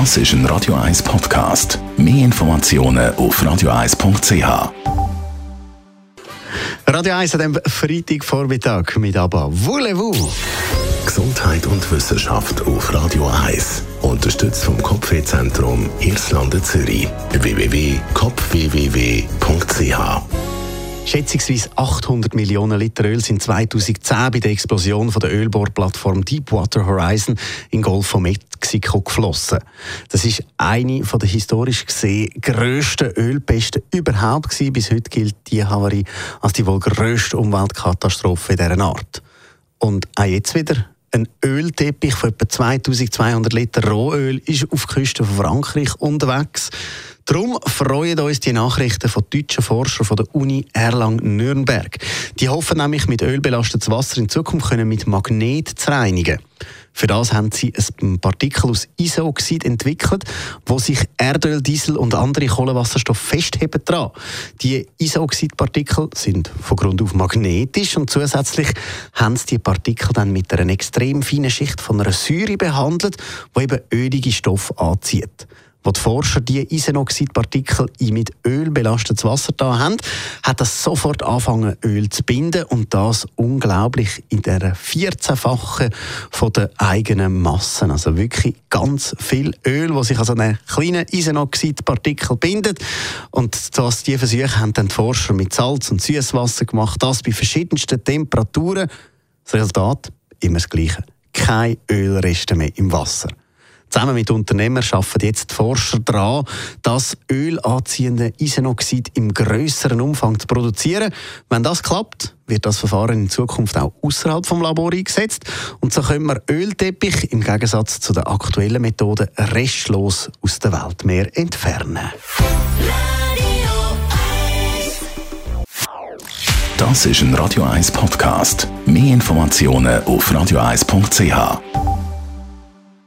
Das ist ein Radio 1 Podcast. Mehr Informationen auf radio1.ch. Radio 1 an dem Freitagvormittag mit ABBA. Voulez-vous? Gesundheit und Wissenschaft auf Radio 1. Unterstützt vom Kopfwehzentrum Irlande Zürich. www.kopfwww.ch Schätzungsweise 800 Millionen Liter Öl sind 2010 bei der Explosion von der Ölbohrplattform Deepwater Horizon im Golf von Mexiko geflossen. Das ist eine der historisch gesehen grössten Ölpesten überhaupt gewesen. Bis heute gilt die Havarie als die wohl grösste Umweltkatastrophe dieser Art. Und auch jetzt wieder ein Ölteppich von etwa 2200 Liter Rohöl ist auf der Küste von Frankreich unterwegs. Darum freuen uns die Nachrichten von deutschen Forschern von der Uni Erlangen-Nürnberg. Die hoffen nämlich, mit Öl belastetes Wasser in Zukunft können mit Magnet zu reinigen. Für das haben sie ein Partikel aus Isooxid entwickelt, wo sich Erdöl, Diesel und andere Kohlenwasserstoffe festheben dran. Die Isooxidpartikel sind von Grund auf magnetisch und zusätzlich haben sie die Partikel dann mit einer extrem feinen Schicht von einer Säure behandelt, die eben ölige Stoffe anzieht. Wo die Forscher die Isenoxidpartikel in mit Öl belastetes Wasser da haben, hat das sofort angefangen, Öl zu binden und das unglaublich in der 14-fachen von der eigenen Massen. Also wirklich ganz viel Öl, wo sich also eine kleine Isenoxidpartikel bindet. Und das, die Versuche haben dann die Forscher mit Salz und Süßwasser gemacht, das bei verschiedensten Temperaturen. Das Resultat immer das Gleiche. Keine Ölreste mehr im Wasser. Zusammen mit Unternehmern arbeiten jetzt die Forscher daran, das ölanziehende Isenoxid im größeren Umfang zu produzieren. Wenn das klappt, wird das Verfahren in Zukunft auch außerhalb vom Labor eingesetzt und so können wir Ölteppich im Gegensatz zu der aktuellen Methode restlos aus der Weltmeer entfernen. Das ist ein Radio 1 Podcast. Mehr Informationen auf radio1.ch.